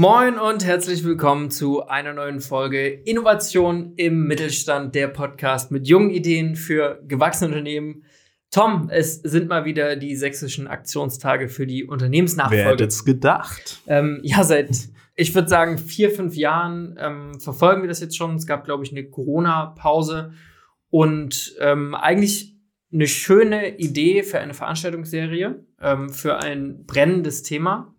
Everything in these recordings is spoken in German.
Moin und herzlich willkommen zu einer neuen Folge Innovation im Mittelstand, der Podcast mit jungen Ideen für gewachsene Unternehmen. Tom, es sind mal wieder die sächsischen Aktionstage für die Unternehmensnachfolge. Wer hätte es gedacht? Ähm, ja, seit, ich würde sagen, vier, fünf Jahren ähm, verfolgen wir das jetzt schon. Es gab, glaube ich, eine Corona-Pause und ähm, eigentlich eine schöne Idee für eine Veranstaltungsserie, ähm, für ein brennendes Thema.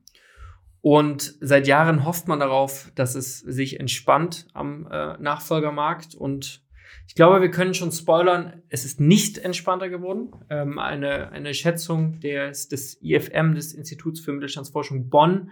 Und seit Jahren hofft man darauf, dass es sich entspannt am äh, Nachfolgermarkt. Und ich glaube, wir können schon spoilern, es ist nicht entspannter geworden. Ähm, eine, eine Schätzung des, des IFM, des Instituts für Mittelstandsforschung Bonn,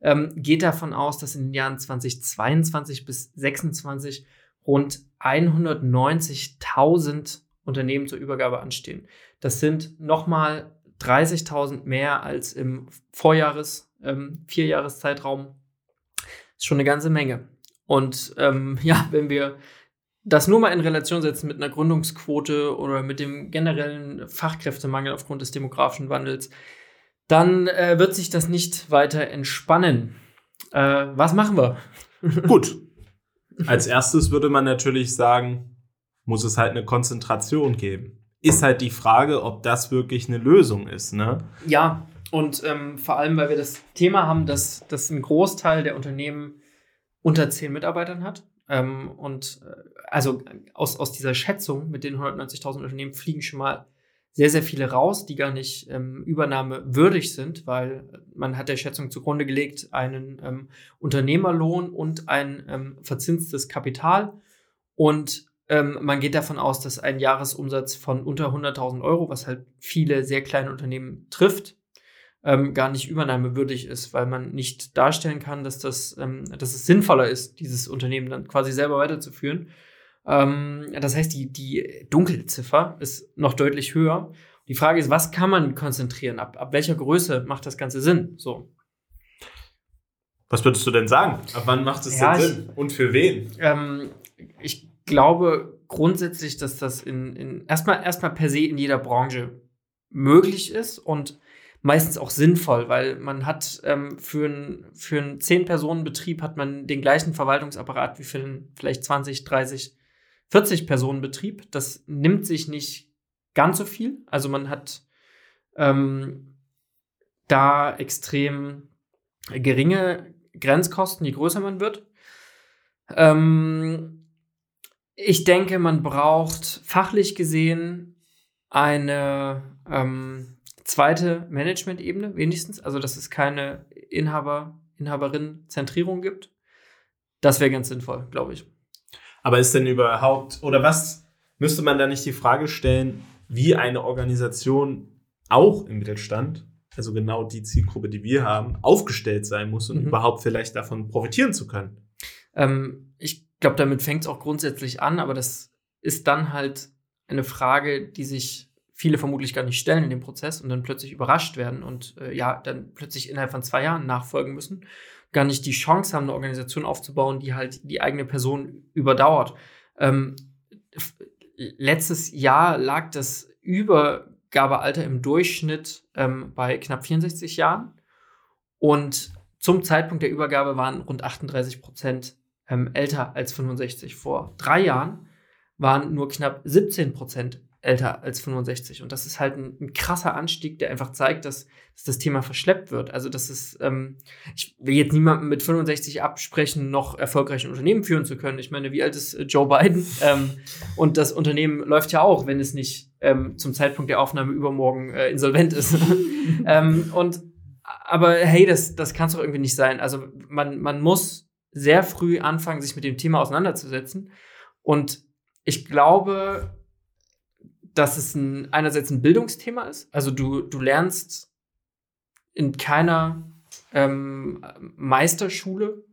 ähm, geht davon aus, dass in den Jahren 2022 bis 2026 rund 190.000 Unternehmen zur Übergabe anstehen. Das sind nochmal 30.000 mehr als im Vorjahres ähm, Vierjahreszeitraum ist schon eine ganze Menge. Und ähm, ja, wenn wir das nur mal in Relation setzen mit einer Gründungsquote oder mit dem generellen Fachkräftemangel aufgrund des demografischen Wandels, dann äh, wird sich das nicht weiter entspannen. Äh, was machen wir? Gut. Als erstes würde man natürlich sagen, muss es halt eine Konzentration geben. Ist halt die Frage, ob das wirklich eine Lösung ist, ne? Ja, und ähm, vor allem, weil wir das Thema haben, dass, dass ein Großteil der Unternehmen unter zehn Mitarbeitern hat. Ähm, und äh, also aus, aus dieser Schätzung mit den 190.000 Unternehmen fliegen schon mal sehr, sehr viele raus, die gar nicht ähm, übernahmewürdig sind, weil man hat der Schätzung zugrunde gelegt einen ähm, Unternehmerlohn und ein ähm, verzinstes Kapital. Und ähm, man geht davon aus, dass ein Jahresumsatz von unter 100.000 Euro, was halt viele sehr kleine Unternehmen trifft, ähm, gar nicht übernahmewürdig ist, weil man nicht darstellen kann, dass, das, ähm, dass es sinnvoller ist, dieses Unternehmen dann quasi selber weiterzuführen. Ähm, das heißt, die, die Dunkelziffer ist noch deutlich höher. Die Frage ist, was kann man konzentrieren? Ab, ab welcher Größe macht das Ganze Sinn? So. Was würdest du denn sagen? Ab wann macht es ja, denn Sinn? Und für wen? Ähm, ich glaube grundsätzlich, dass das in, in erstmal, erstmal per se in jeder Branche möglich ist und meistens auch sinnvoll, weil man hat ähm, für, ein, für einen 10-Personen-Betrieb hat man den gleichen Verwaltungsapparat wie für einen vielleicht 20, 30, 40-Personen-Betrieb. Das nimmt sich nicht ganz so viel. Also man hat ähm, da extrem geringe Grenzkosten, je größer man wird. Ähm, ich denke, man braucht fachlich gesehen eine ähm, zweite Management-Ebene, wenigstens. Also, dass es keine Inhaber, Inhaberin-Zentrierung gibt. Das wäre ganz sinnvoll, glaube ich. Aber ist denn überhaupt, oder was müsste man da nicht die Frage stellen, wie eine Organisation auch im Mittelstand, also genau die Zielgruppe, die wir haben, aufgestellt sein muss und mhm. überhaupt vielleicht davon profitieren zu können? Ähm, ich glaube, damit fängt es auch grundsätzlich an, aber das ist dann halt eine Frage, die sich viele vermutlich gar nicht stellen in dem Prozess und dann plötzlich überrascht werden und äh, ja, dann plötzlich innerhalb von zwei Jahren nachfolgen müssen, gar nicht die Chance haben, eine Organisation aufzubauen, die halt die eigene Person überdauert. Ähm, letztes Jahr lag das Übergabealter im Durchschnitt ähm, bei knapp 64 Jahren und zum Zeitpunkt der Übergabe waren rund 38 Prozent ähm, älter als 65. Vor drei Jahren waren nur knapp 17 Prozent älter als 65. Und das ist halt ein, ein krasser Anstieg, der einfach zeigt, dass, dass, das Thema verschleppt wird. Also, das ist, ähm, ich will jetzt niemandem mit 65 absprechen, noch erfolgreich ein Unternehmen führen zu können. Ich meine, wie alt ist äh, Joe Biden? ähm, und das Unternehmen läuft ja auch, wenn es nicht ähm, zum Zeitpunkt der Aufnahme übermorgen äh, insolvent ist. ähm, und aber hey, das, das kann es doch irgendwie nicht sein. Also man, man muss sehr früh anfangen, sich mit dem Thema auseinanderzusetzen. Und ich glaube, dass es ein, einerseits ein Bildungsthema ist. Also du, du lernst in keiner ähm, Meisterschule,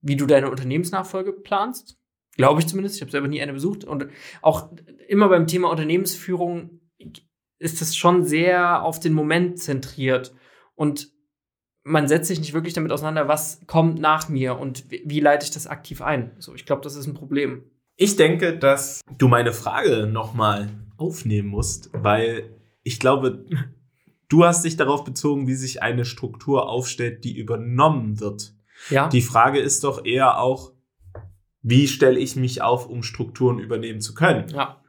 wie du deine Unternehmensnachfolge planst. Glaube ich zumindest. Ich habe selber nie eine besucht. Und auch immer beim Thema Unternehmensführung ist es schon sehr auf den Moment zentriert. Und man setzt sich nicht wirklich damit auseinander, was kommt nach mir und wie, wie leite ich das aktiv ein. So, ich glaube, das ist ein Problem. Ich denke, dass du meine Frage nochmal aufnehmen musst, weil ich glaube, du hast dich darauf bezogen, wie sich eine Struktur aufstellt, die übernommen wird. Ja. Die Frage ist doch eher auch, wie stelle ich mich auf, um Strukturen übernehmen zu können? Ja.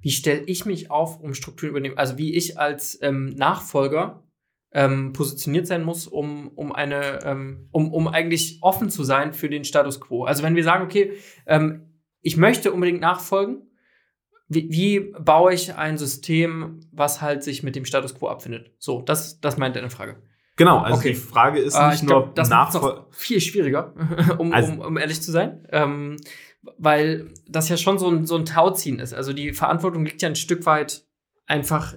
Wie stelle ich mich auf, um Strukturen übernehmen? Also wie ich als ähm, Nachfolger ähm, positioniert sein muss, um, um eine, ähm, um, um eigentlich offen zu sein für den Status quo. Also wenn wir sagen, okay, ähm, ich möchte unbedingt nachfolgen, wie, wie baue ich ein System, was halt sich mit dem Status quo abfindet? So, das, das meint deine Frage. Genau, also Okay. die Frage ist Äh, nicht ich nur glaube, das macht Nachfol noch viel schwieriger, um, Also- um, um ehrlich zu sein. Ähm, weil das ja schon so ein, so ein Tauziehen ist. Also die Verantwortung liegt ja ein Stück weit einfach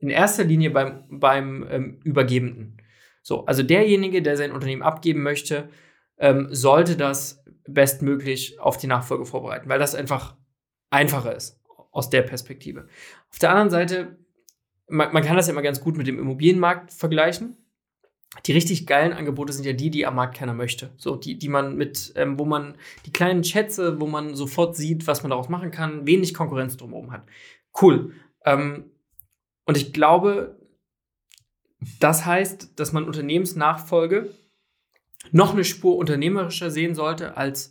in erster Linie beim, beim ähm, Übergebenden. So, also derjenige, der sein Unternehmen abgeben möchte, ähm, sollte das bestmöglich auf die Nachfolge vorbereiten, weil das einfach einfacher ist aus der Perspektive. Auf der anderen Seite, man, man kann das ja immer ganz gut mit dem Immobilienmarkt vergleichen die richtig geilen Angebote sind ja die, die am Markt keiner möchte. So, die, die man mit, ähm, wo man die kleinen Schätze, wo man sofort sieht, was man daraus machen kann, wenig Konkurrenz drumherum hat. Cool. Ähm, und ich glaube, das heißt, dass man Unternehmensnachfolge noch eine Spur unternehmerischer sehen sollte, als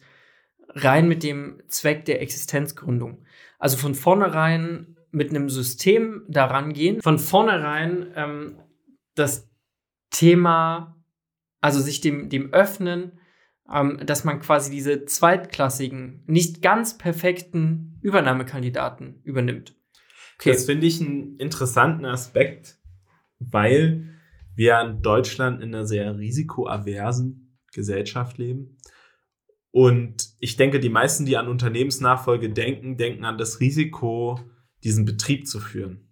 rein mit dem Zweck der Existenzgründung. Also von vornherein mit einem System daran gehen, von vornherein ähm, das Thema, also sich dem, dem öffnen, ähm, dass man quasi diese zweitklassigen, nicht ganz perfekten Übernahmekandidaten übernimmt. Okay. Das finde ich einen interessanten Aspekt, weil wir in Deutschland in einer sehr risikoaversen Gesellschaft leben. Und ich denke, die meisten, die an Unternehmensnachfolge denken, denken an das Risiko, diesen Betrieb zu führen.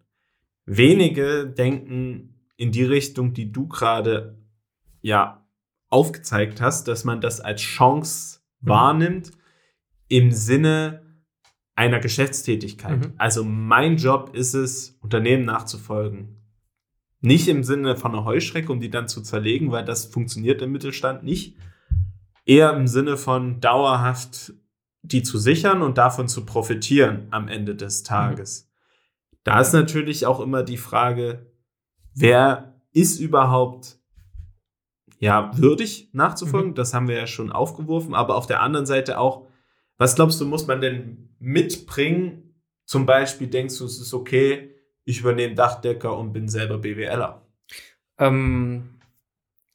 Wenige denken in die Richtung, die du gerade ja aufgezeigt hast, dass man das als Chance Mhm. wahrnimmt im Sinne einer Geschäftstätigkeit. Mhm. Also mein Job ist es, Unternehmen nachzufolgen. Nicht im Sinne von einer Heuschrecke, um die dann zu zerlegen, weil das funktioniert im Mittelstand nicht. Eher im Sinne von dauerhaft die zu sichern und davon zu profitieren am Ende des Tages. Da ist natürlich auch immer die Frage, wer ist überhaupt ja würdig nachzufolgen? Mhm. Das haben wir ja schon aufgeworfen, aber auf der anderen Seite auch, was glaubst du, muss man denn mitbringen? Zum Beispiel denkst du, es ist okay, ich übernehme Dachdecker und bin selber BWLer. Ähm,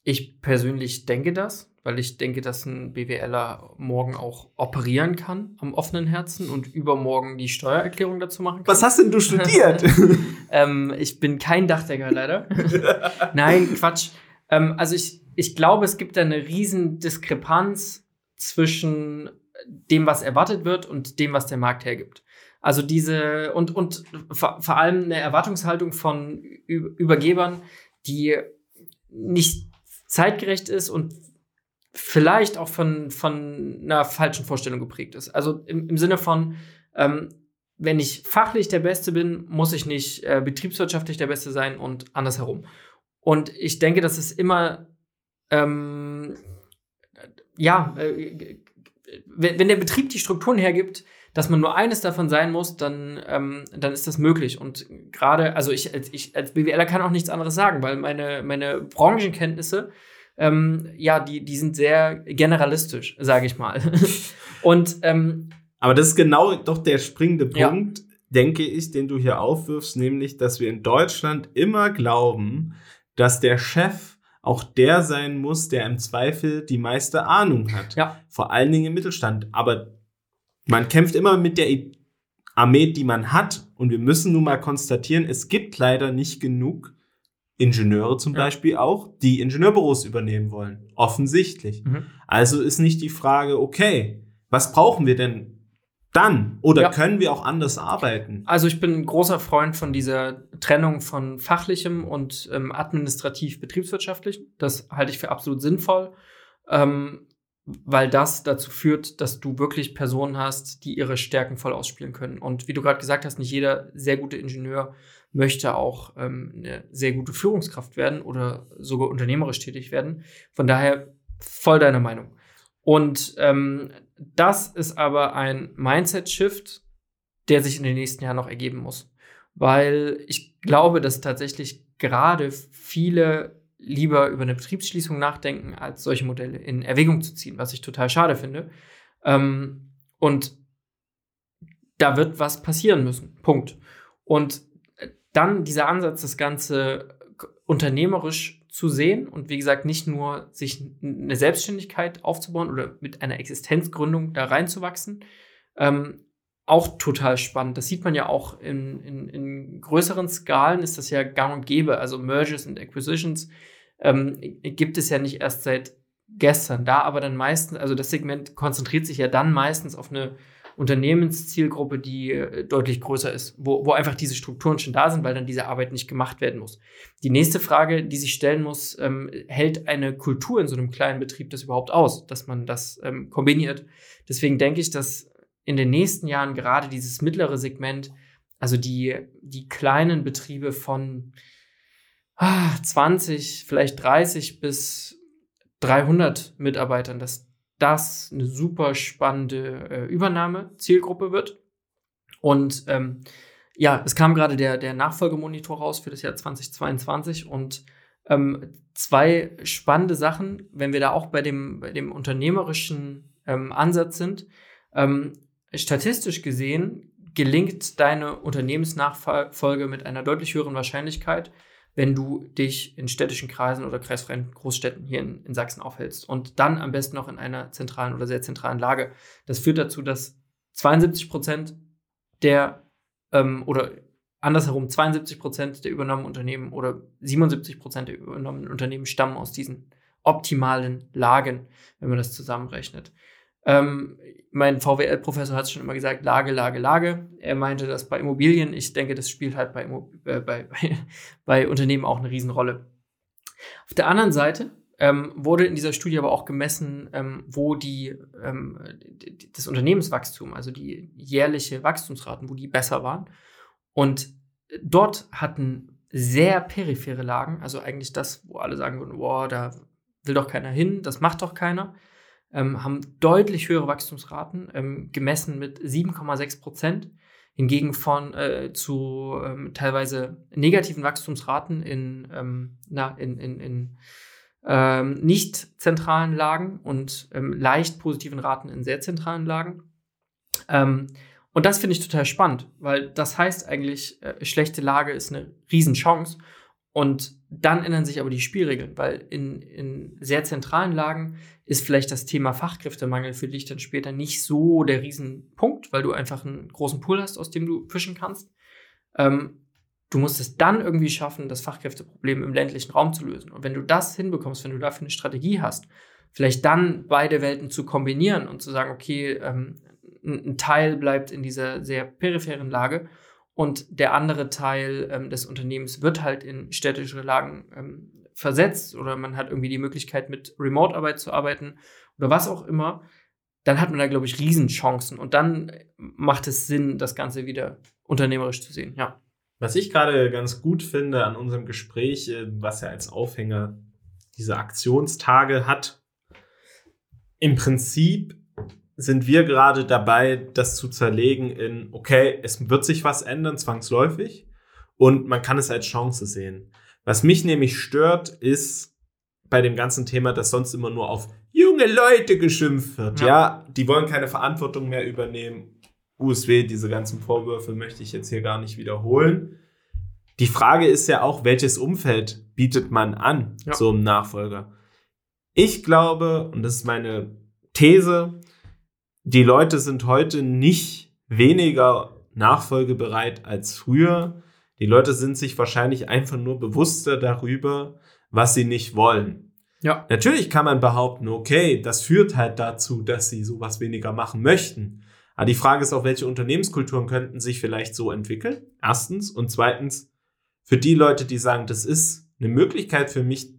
ich persönlich denke das, weil ich denke, dass ein BWLer morgen auch operieren kann am offenen Herzen und übermorgen die Steuererklärung dazu machen kann. Was hast denn du studiert? ähm, ich bin kein Dachdecker leider. Nein, Quatsch. Ähm, also ich, ich glaube, es gibt da eine riesen Diskrepanz zwischen dem, was erwartet wird und dem, was der Markt hergibt. Also diese und, und vor, vor allem eine Erwartungshaltung von Übergebern, die nicht zeitgerecht ist und vielleicht auch von, von einer falschen Vorstellung geprägt ist. Also im, im Sinne von, ähm, wenn ich fachlich der Beste bin, muss ich nicht äh, betriebswirtschaftlich der Beste sein und andersherum. Und ich denke, dass es immer, ähm, ja, äh, wenn, wenn der Betrieb die Strukturen hergibt, dass man nur eines davon sein muss, dann, ähm, dann ist das möglich. Und gerade, also ich als, ich als BWLer kann auch nichts anderes sagen, weil meine, meine Branchenkenntnisse, ähm, ja, die, die sind sehr generalistisch, sage ich mal. Und ähm, Aber das ist genau doch der springende Ja. Punkt, denke ich, den du hier aufwirfst, nämlich, dass wir in Deutschland immer glauben, dass der Chef auch der sein muss, der im Zweifel die meiste Ahnung hat. Ja. Vor allen Dingen im Mittelstand. Aber man kämpft immer mit der Armee, die man hat. Und wir müssen nun mal konstatieren, es gibt leider nicht genug Ingenieure zum Ja. Beispiel auch, die Ingenieurbüros übernehmen wollen. Offensichtlich. Mhm. Also ist nicht die Frage, okay, was brauchen wir denn dann? Oder Ja. können wir auch anders arbeiten? Also ich bin ein großer Freund von dieser Trennung von fachlichem und ähm, administrativ betriebswirtschaftlichem. Das halte ich für absolut sinnvoll, ähm, weil das dazu führt, dass du wirklich Personen hast, die ihre Stärken voll ausspielen können. Und wie du gerade gesagt hast, nicht jeder sehr gute Ingenieur möchte auch ähm, eine sehr gute Führungskraft werden oder sogar unternehmerisch tätig werden. Von daher voll deiner Meinung. Und ähm, das ist aber ein Mindset-Shift, der sich in den nächsten Jahren noch ergeben muss. Weil ich glaube, dass tatsächlich gerade viele lieber über eine Betriebsschließung nachdenken, als solche Modelle in Erwägung zu ziehen, was ich total schade finde. Ähm, und da wird was passieren müssen. Punkt. Und dann dieser Ansatz, das Ganze unternehmerisch zu sehen und wie gesagt, nicht nur sich eine Selbstständigkeit aufzubauen oder mit einer Existenzgründung da reinzuwachsen, ähm, auch total spannend. Das sieht man ja auch in, in, in, größeren Skalen, ist das ja gang und gäbe. Also Mergers und Acquisitions ähm, gibt es ja nicht erst seit gestern. Da aber dann meistens, also das Segment konzentriert sich ja dann meistens auf eine Unternehmenszielgruppe, die äh, deutlich größer ist, wo, wo einfach diese Strukturen schon da sind, weil dann diese Arbeit nicht gemacht werden muss. Die nächste Frage, die sich stellen muss, ähm, hält eine Kultur in so einem kleinen Betrieb das überhaupt aus, dass man das ähm, kombiniert? Deswegen denke ich, dass in den nächsten Jahren gerade dieses mittlere Segment, also die, die kleinen Betriebe von ah, 20, vielleicht 30 bis 300 Mitarbeitern, dass das eine super spannende äh, Übernahme-Zielgruppe wird. Und ähm, ja, es kam gerade der, der Nachfolgemonitor raus für das Jahr 2022 und ähm, zwei spannende Sachen, wenn wir da auch bei dem, bei dem unternehmerischen ähm, Ansatz sind. Ähm, statistisch gesehen gelingt deine Unternehmensnachfolge mit einer deutlich höheren Wahrscheinlichkeit, wenn du dich in städtischen Kreisen oder kreisfreien Großstädten hier in, in Sachsen aufhältst. Und dann am besten noch in einer zentralen oder sehr zentralen Lage. Das führt dazu, dass 72 Prozent der ähm, oder andersherum 72 Prozent der übernommenen Unternehmen oder 77 Prozent der übernommenen Unternehmen stammen aus diesen optimalen Lagen, wenn man das zusammenrechnet. Ähm, mein VWL-Professor hat es schon immer gesagt, Lage, Lage, Lage. Er meinte das bei Immobilien. Ich denke, das spielt halt bei, äh, bei, bei, bei, Unternehmen auch eine Riesenrolle. Auf der anderen Seite ähm, wurde in dieser Studie aber auch gemessen, ähm, wo die, ähm, das Unternehmenswachstum, also die jährliche Wachstumsraten, wo die besser waren. Und dort hatten sehr periphere Lagen, also eigentlich das, wo alle sagen würden, boah, da will doch keiner hin, das macht doch keiner ähm, haben deutlich höhere Wachstumsraten, ähm, gemessen mit 7,6 Prozent. Hingegen von äh, zu ähm, teilweise negativen Wachstumsraten in, ähm, na, in, in, in ähm, nicht zentralen Lagen und ähm, leicht positiven Raten in sehr zentralen Lagen. und das finde ich total spannend, weil das heißt eigentlich, äh, schlechte Lage ist eine Riesenchance. Und dann ändern sich aber die Spielregeln, weil in, in sehr zentralen Lagen ist vielleicht das Thema Fachkräftemangel für dich dann später nicht so der Riesenpunkt, weil du einfach einen großen Pool hast, aus dem du fischen kannst. Ähm, du musst es dann irgendwie schaffen, das Fachkräfteproblem im ländlichen Raum zu lösen. Und wenn du das hinbekommst, wenn du dafür eine Strategie hast, vielleicht dann beide Welten zu kombinieren und zu sagen, okay, ähm, ein Teil bleibt in dieser sehr peripheren Lage und der andere Teil ähm, des Unternehmens wird halt in städtische Lagen ähm, versetzt oder man hat irgendwie die Möglichkeit, mit Remote-Arbeit zu arbeiten oder was auch immer, dann hat man da, glaube ich, Riesenchancen. Und dann macht es Sinn, das Ganze wieder unternehmerisch zu sehen, ja. Was ich gerade ganz gut finde an unserem Gespräch, äh, was ja als Aufhänger diese Aktionstage hat, im Prinzip sind wir gerade dabei, das zu zerlegen in, okay, es wird sich was ändern, zwangsläufig, und man kann es als Chance sehen. Was mich nämlich stört, ist bei dem ganzen Thema, dass sonst immer nur auf junge Leute geschimpft wird. Ja, ja die wollen keine Verantwortung mehr übernehmen. USW, diese ganzen Vorwürfe möchte ich jetzt hier gar nicht wiederholen. Die Frage ist ja auch, welches Umfeld bietet man an, ja. so einem Nachfolger? Ich glaube, und das ist meine These, die Leute sind heute nicht weniger nachfolgebereit als früher. Die Leute sind sich wahrscheinlich einfach nur bewusster darüber, was sie nicht wollen. Ja. Natürlich kann man behaupten, okay, das führt halt dazu, dass sie sowas weniger machen möchten. Aber die Frage ist auch, welche Unternehmenskulturen könnten sich vielleicht so entwickeln? Erstens. Und zweitens, für die Leute, die sagen, das ist eine Möglichkeit für mich,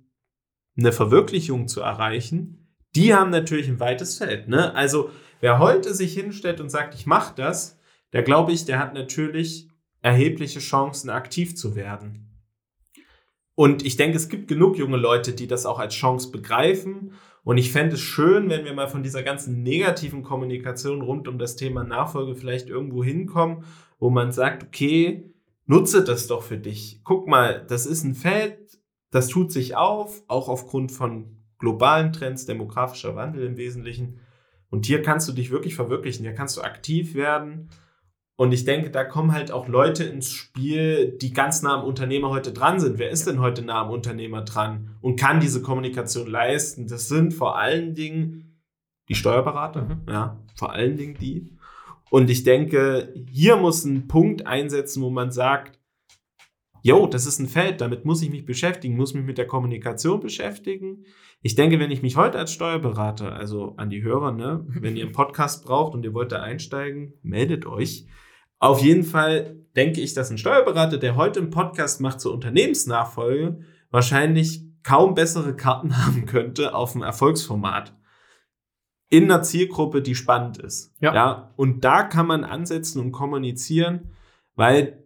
eine Verwirklichung zu erreichen, die haben natürlich ein weites Feld. Ne? Also Wer heute sich hinstellt und sagt, ich mache das, der glaube ich, der hat natürlich erhebliche Chancen, aktiv zu werden. Und ich denke, es gibt genug junge Leute, die das auch als Chance begreifen. Und ich fände es schön, wenn wir mal von dieser ganzen negativen Kommunikation rund um das Thema Nachfolge vielleicht irgendwo hinkommen, wo man sagt, okay, nutze das doch für dich. Guck mal, das ist ein Feld, das tut sich auf, auch aufgrund von globalen Trends, demografischer Wandel im Wesentlichen. Und hier kannst du dich wirklich verwirklichen, hier kannst du aktiv werden. Und ich denke, da kommen halt auch Leute ins Spiel, die ganz nah am Unternehmer heute dran sind. Wer ist denn heute nah am Unternehmer dran und kann diese Kommunikation leisten? Das sind vor allen Dingen die Steuerberater, mhm. ja, vor allen Dingen die. Und ich denke, hier muss ein Punkt einsetzen, wo man sagt, jo, das ist ein Feld, damit muss ich mich beschäftigen, muss mich mit der Kommunikation beschäftigen. Ich denke, wenn ich mich heute als Steuerberater, also an die Hörer, ne, wenn ihr einen Podcast braucht und ihr wollt da einsteigen, meldet euch. Auf jeden Fall denke ich, dass ein Steuerberater, der heute einen Podcast macht zur Unternehmensnachfolge, wahrscheinlich kaum bessere Karten haben könnte auf dem Erfolgsformat. In einer Zielgruppe, die spannend ist. Ja. ja. Und da kann man ansetzen und kommunizieren, weil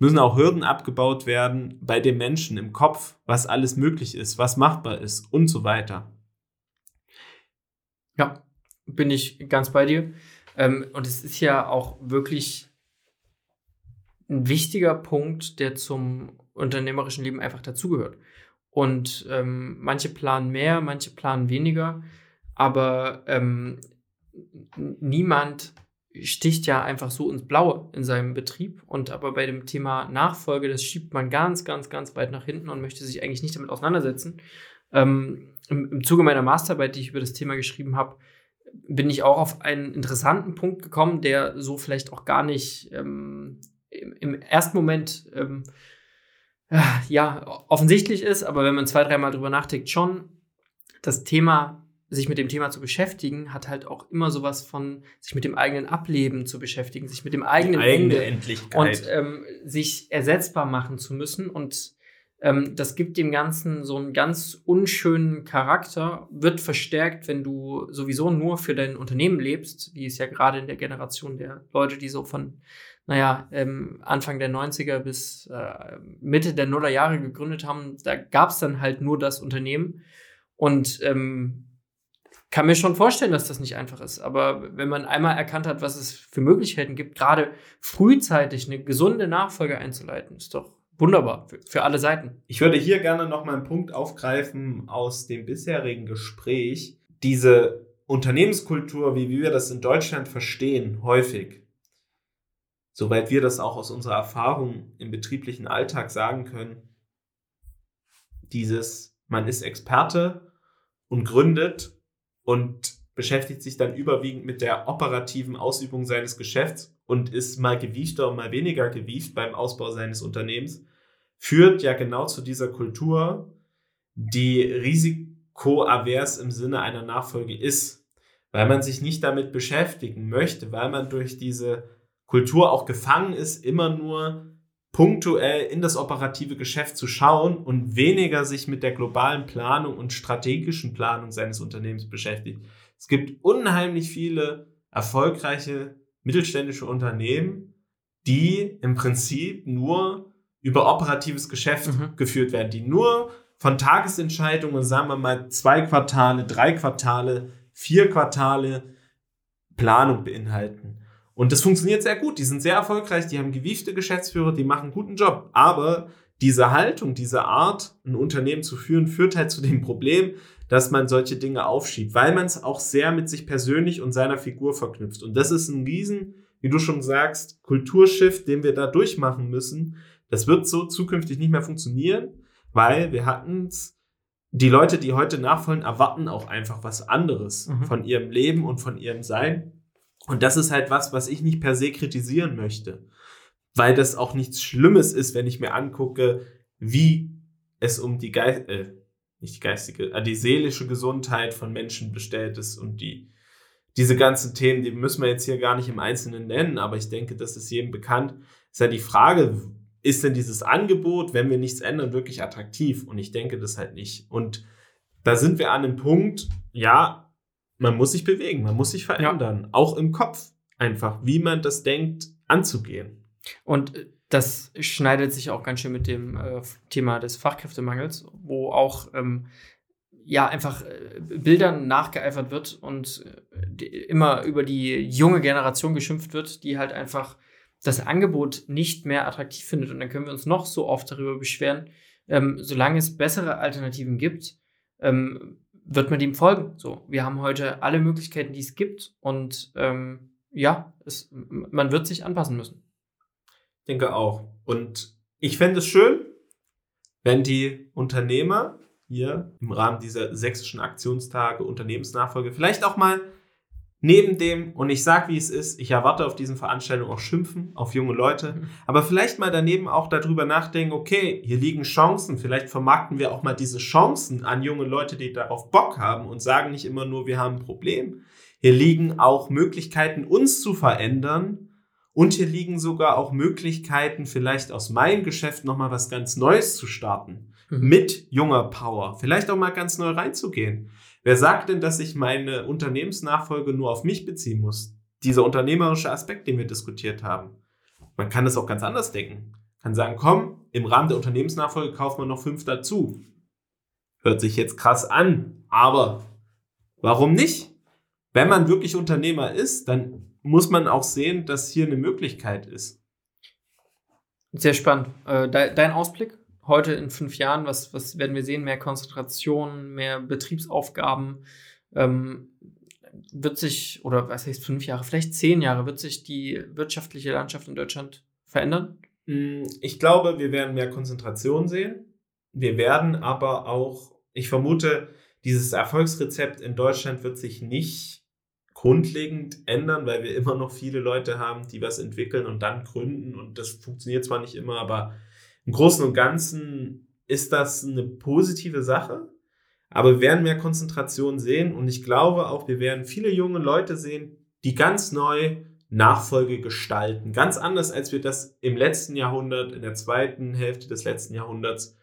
müssen auch Hürden abgebaut werden bei den Menschen im Kopf, was alles möglich ist, was machbar ist und so weiter. Ja, bin ich ganz bei dir. Ähm, und es ist ja auch wirklich ein wichtiger Punkt, der zum unternehmerischen Leben einfach dazugehört. Und ähm, manche planen mehr, manche planen weniger, aber ähm, niemand sticht ja einfach so ins Blaue in seinem Betrieb. Und aber bei dem Thema Nachfolge, das schiebt man ganz, ganz, ganz weit nach hinten und möchte sich eigentlich nicht damit auseinandersetzen. Ähm, im, Im Zuge meiner Masterarbeit, die ich über das Thema geschrieben habe, bin ich auch auf einen interessanten Punkt gekommen, der so vielleicht auch gar nicht ähm, im, im, ersten Moment ähm, ja offensichtlich ist, aber wenn man zwei, dreimal drüber nachdenkt, schon das Thema sich mit dem Thema zu beschäftigen, hat halt auch immer sowas von sich mit dem eigenen Ableben zu beschäftigen, sich mit dem eigenen Die eigene Ende Endlichkeit und ähm, sich ersetzbar machen zu müssen und ähm, das gibt dem Ganzen so einen ganz unschönen Charakter, wird verstärkt, wenn du sowieso nur für dein Unternehmen lebst, wie es ja gerade in der Generation der Leute, die so von, naja, ähm, Anfang der 90er bis äh, Mitte der Nullerjahre gegründet haben, da gab es dann halt nur das Unternehmen. Und ähm, kann mir schon vorstellen, dass das nicht einfach ist. Aber wenn man einmal erkannt hat, was es für Möglichkeiten gibt, gerade frühzeitig eine gesunde Nachfolge einzuleiten, ist doch wunderbar für, für alle Seiten. Ich würde hier gerne noch mal einen Punkt aufgreifen aus dem bisherigen Gespräch. Diese Unternehmenskultur, wie wir das in Deutschland verstehen, häufig, soweit wir das auch aus unserer Erfahrung im betrieblichen Alltag sagen können, dieses, man ist Experte und gründet und beschäftigt sich dann überwiegend mit der operativen Ausübung seines Geschäfts und ist mal gewiefter und mal weniger gewieft beim Ausbau seines Unternehmens, führt ja genau zu dieser Kultur, die risikoavers im Sinne einer Nachfolge ist, weil man sich nicht damit beschäftigen möchte, weil man durch diese Kultur auch gefangen ist, immer nur punktuell in das operative Geschäft zu schauen und weniger sich mit der globalen Planung und strategischen Planung seines Unternehmens beschäftigt. Es gibt unheimlich viele erfolgreiche mittelständische Unternehmen, die im Prinzip nur über operatives Geschäft mhm. geführt werden, die nur von Tagesentscheidungen, sagen wir mal zwei Quartale, drei Quartale, vier Quartale Planung beinhalten. Und das funktioniert sehr gut. Die sind sehr erfolgreich, die haben gewiefte Geschäftsführer, die machen einen guten Job. Aber diese Haltung, diese Art, ein Unternehmen zu führen, führt halt zu dem Problem, dass man solche Dinge aufschiebt, weil man es auch sehr mit sich persönlich und seiner Figur verknüpft. Und das ist ein riesen, wie du schon sagst, Kulturschiff, den wir da durchmachen müssen. Das wird so zukünftig nicht mehr funktionieren, weil wir hatten es die Leute, die heute nachfolgen, erwarten auch einfach was anderes mhm. von ihrem Leben und von ihrem Sein. Und das ist halt was, was ich nicht per se kritisieren möchte, weil das auch nichts Schlimmes ist, wenn ich mir angucke, wie es um die Geist, äh, nicht die geistige, äh, die seelische Gesundheit von Menschen bestellt ist und die diese ganzen Themen, die müssen wir jetzt hier gar nicht im Einzelnen nennen, aber ich denke, das ist jedem bekannt. Ist ja die Frage, ist denn dieses Angebot, wenn wir nichts ändern, wirklich attraktiv? Und ich denke das halt nicht. Und da sind wir an einem Punkt, ja, man muss sich bewegen, man muss sich verändern. Ja. Auch im Kopf einfach, wie man das denkt, anzugehen. Und äh, das schneidet sich auch ganz schön mit dem äh, Thema des Fachkräftemangels, wo auch ähm, ja einfach äh, Bildern nachgeeifert wird und äh, immer über die junge Generation geschimpft wird, die halt einfach das Angebot nicht mehr attraktiv findet. Und dann können wir uns noch so oft darüber beschweren, ähm, solange es bessere Alternativen gibt, ähm, wird man dem folgen. So, wir haben heute alle Möglichkeiten, die es gibt und ähm, ja, es, man wird sich anpassen müssen. Ich denke auch. Und ich fände es schön, wenn die Unternehmer hier im Rahmen dieser sächsischen Aktionstage Unternehmensnachfolge vielleicht auch mal neben dem, und ich sag wie es ist, ich erwarte auf diesen Veranstaltungen auch Schimpfen auf junge Leute, mhm. aber vielleicht mal daneben auch darüber nachdenken, okay, hier liegen Chancen, vielleicht vermarkten wir auch mal diese Chancen an junge Leute, die darauf Bock haben und sagen nicht immer nur, wir haben ein Problem. Hier liegen auch Möglichkeiten, uns zu verändern. Und hier liegen sogar auch Möglichkeiten, vielleicht aus meinem Geschäft nochmal was ganz Neues zu starten. Mhm. Mit junger Power. Vielleicht auch mal ganz neu reinzugehen. Wer sagt denn, dass ich meine Unternehmensnachfolge nur auf mich beziehen muss? Dieser unternehmerische Aspekt, den wir diskutiert haben. Man kann es auch ganz anders denken. Kann sagen, komm, im Rahmen der Unternehmensnachfolge kaufen wir noch fünf dazu. Hört sich jetzt krass an, aber warum nicht? Wenn man wirklich Unternehmer ist, dann muss man auch sehen, dass hier eine Möglichkeit ist. Sehr spannend. Äh, dein Ausblick? Heute in fünf Jahren, was, was werden wir sehen? Mehr Konzentration, mehr Betriebsaufgaben. Ähm, wird sich, oder was heißt fünf Jahre, vielleicht zehn Jahre, wird sich die wirtschaftliche Landschaft in Deutschland verändern? Mm, ich glaube, wir werden mehr Konzentration sehen. Wir werden aber auch, ich vermute, dieses Erfolgsrezept in Deutschland wird sich nicht grundlegend ändern, weil wir immer noch viele Leute haben, die was entwickeln und dann gründen. Und das funktioniert zwar nicht immer, aber im Großen und Ganzen ist das eine positive Sache, aber wir werden mehr Konzentration sehen und ich glaube auch, wir werden viele junge Leute sehen, die ganz neu Nachfolge gestalten. Ganz anders, als wir das im letzten Jahrhundert, in der zweiten Hälfte des letzten Jahrhunderts,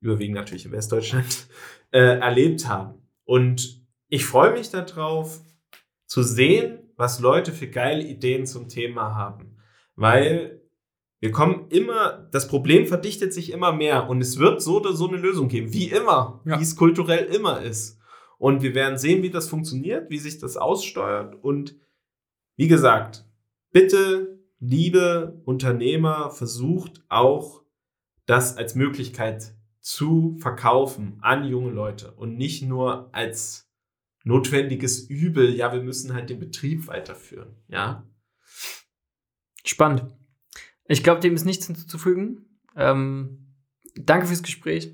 überwiegend natürlich in Westdeutschland, äh, erlebt haben. Und ich freue mich darauf, zu sehen, was Leute für geile Ideen zum Thema haben. Weil wir kommen immer, das Problem verdichtet sich immer mehr und es wird so oder so eine Lösung geben, wie immer, ja. wie es kulturell immer ist. Und wir werden sehen, wie das funktioniert, wie sich das aussteuert. Und wie gesagt, bitte, liebe Unternehmer, versucht auch das als Möglichkeit zu verkaufen an junge Leute und nicht nur als notwendiges Übel, ja, wir müssen halt den Betrieb weiterführen, ja. Spannend. Ich glaube, dem ist nichts hinzuzufügen. Ähm, danke fürs Gespräch.